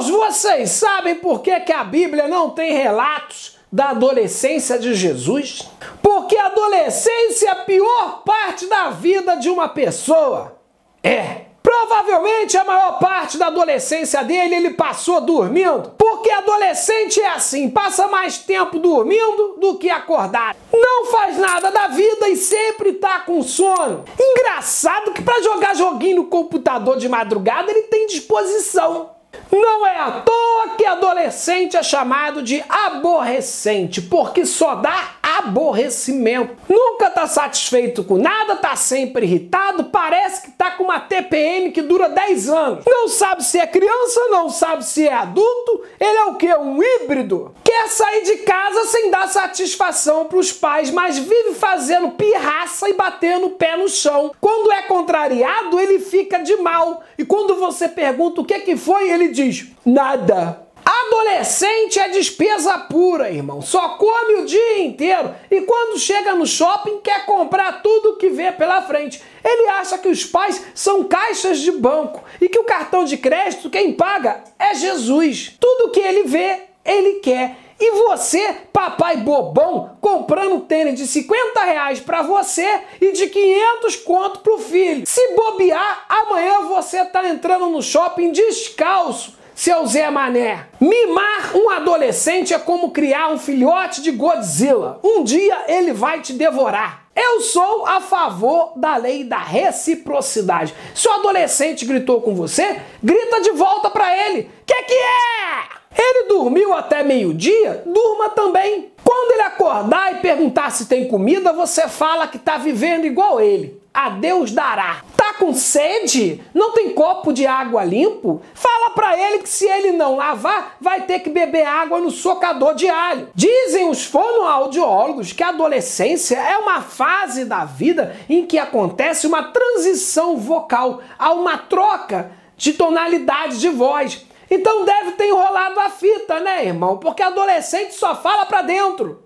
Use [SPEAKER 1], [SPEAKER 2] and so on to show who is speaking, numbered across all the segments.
[SPEAKER 1] Irmãos, vocês sabem por que, que a Bíblia não tem relatos da adolescência de Jesus? Porque a adolescência é a pior parte da vida de uma pessoa. É. Provavelmente a maior parte da adolescência dele ele passou dormindo. Porque adolescente é assim, passa mais tempo dormindo do que acordado. Não faz nada da vida e sempre tá com sono. Engraçado que para jogar joguinho no computador de madrugada ele tem disposição. Não é à toa que adolescente é chamado de aborrecente, porque só dá aborrecimento. Nunca tá satisfeito com nada, tá sempre irritado, parece que tá com uma TPM que dura 10 anos. Não sabe se é criança, não sabe se é adulto, ele é o que? Um híbrido. Quer sair de casa sem dar satisfação pros pais, mas vive fazendo pirraça e batendo o pé no chão. Quando é contrariado, ele fica de mal. E quando você pergunta o que que foi, ele diz: nada. Adolescente é despesa pura, irmão. Só come o dia inteiro e quando chega no shopping quer comprar tudo que vê pela frente. Ele acha que os pais são caixas de banco e que o cartão de crédito quem paga é Jesus. Tudo que ele vê, ele quer. E você, papai bobão, comprando tênis de 50 reais para você e de 500 conto pro filho. Se bobear, amanhã você tá entrando no shopping descalço seu Zé Mané, mimar um adolescente é como criar um filhote de Godzilla. Um dia ele vai te devorar. Eu sou a favor da lei da reciprocidade. Se o adolescente gritou com você, grita de volta para ele. Que que é? Ele dormiu até meio-dia? Durma também. Quando ele acordar e perguntar se tem comida, você fala que tá vivendo igual ele. A Deus dará. Com sede? Não tem copo de água limpo? Fala para ele que se ele não lavar, vai ter que beber água no socador de alho. Dizem os fonoaudiólogos que a adolescência é uma fase da vida em que acontece uma transição vocal, há uma troca de tonalidade de voz. Então deve ter enrolado a fita, né, irmão? Porque adolescente só fala pra dentro.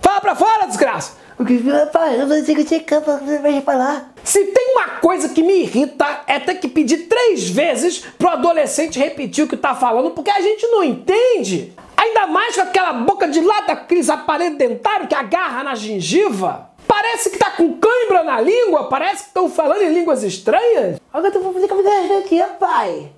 [SPEAKER 1] Fala pra fora, desgraça!
[SPEAKER 2] O eu vou dizer que vai falar.
[SPEAKER 1] Se tem uma coisa que me irrita é ter que pedir três vezes pro adolescente repetir o que tá falando, porque a gente não entende. Ainda mais com aquela boca de lata, aqueles aparelhos dentários que agarra na gengiva. Parece que tá com cãibra na língua, parece que estão falando em línguas estranhas.
[SPEAKER 2] Agora eu vou fazer comida aqui, pai.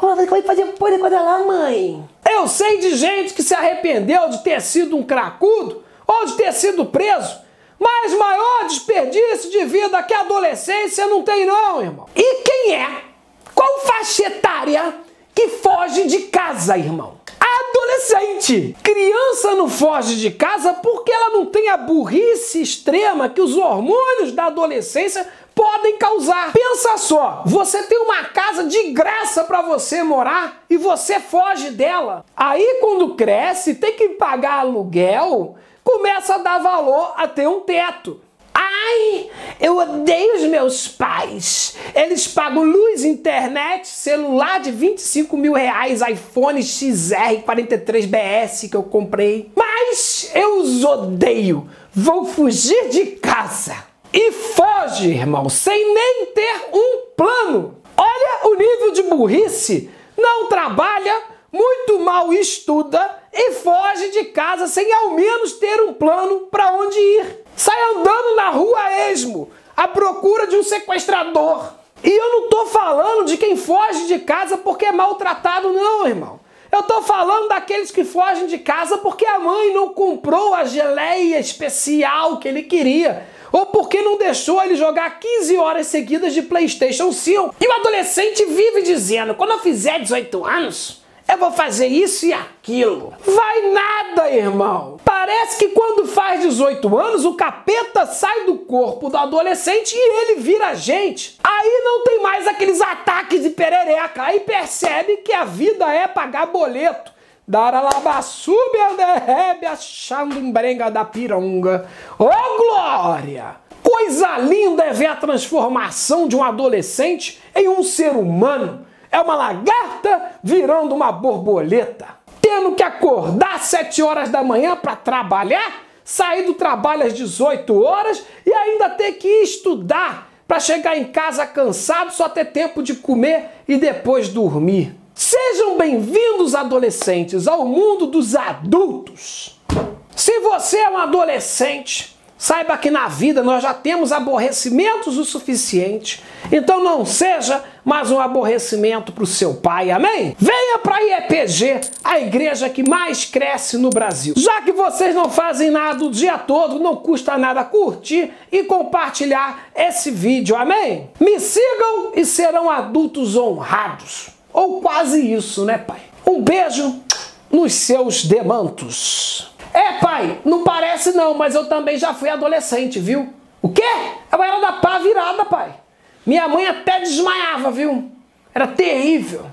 [SPEAKER 2] Vai fazer quando lá, mãe?
[SPEAKER 1] Eu sei de gente que se arrependeu de ter sido um cracudo ou de ter sido preso. Mas maior desperdício de vida que a adolescência não tem não, irmão. E quem é? Qual faixa etária que foge de casa, irmão? Adolescente! Criança não foge de casa porque ela não tem a burrice extrema que os hormônios da adolescência podem causar. Pensa só, você tem uma casa de graça para você morar e você foge dela. Aí quando cresce, tem que pagar aluguel, começa a dar valor a ter um teto. Ai, eu odeio os meus pais. Eles pagam luz, internet, celular de 25 mil reais, iPhone XR 43BS que eu comprei. Mas eu os odeio. Vou fugir de casa. E foge, irmão, sem nem ter um plano. Olha o nível de burrice. Não trabalha, muito mal estuda e foge de casa sem ao menos ter um plano para onde ir. Sai andando na rua esmo, à procura de um sequestrador. E eu não tô falando de quem foge de casa porque é maltratado, não, irmão. Eu tô falando daqueles que fogem de casa porque a mãe não comprou a geleia especial que ele queria. Ou porque não deixou ele jogar 15 horas seguidas de PlayStation 5. E o adolescente vive dizendo: quando eu fizer 18 anos, eu vou fazer isso e aquilo. Vai nada, irmão. Parece que quando faz 18 anos, o capeta sai do corpo do adolescente e ele vira gente. Aí não tem mais aqueles ataques de perereca. Aí percebe que a vida é pagar boleto. Daralabassúbia derrebe a chandumbrenga da pironga. Ô oh, glória! Coisa linda é ver a transformação de um adolescente em um ser humano é uma lagarta virando uma borboleta, tendo que acordar às 7 horas da manhã para trabalhar, sair do trabalho às 18 horas e ainda ter que estudar para chegar em casa cansado, só ter tempo de comer e depois dormir. Sejam bem-vindos, adolescentes, ao mundo dos adultos. Se você é um adolescente, saiba que na vida nós já temos aborrecimentos o suficiente. Então não seja mais um aborrecimento para o seu pai, amém? Venha para a IEPG, a igreja que mais cresce no Brasil. Já que vocês não fazem nada o dia todo, não custa nada curtir e compartilhar esse vídeo, amém? Me sigam e serão adultos honrados. Ou quase isso, né, pai? Um beijo nos seus demantos. Pai, não parece não, mas eu também já fui adolescente, viu? O quê? Eu era da pá virada, pai. Minha mãe até desmaiava, viu? Era terrível.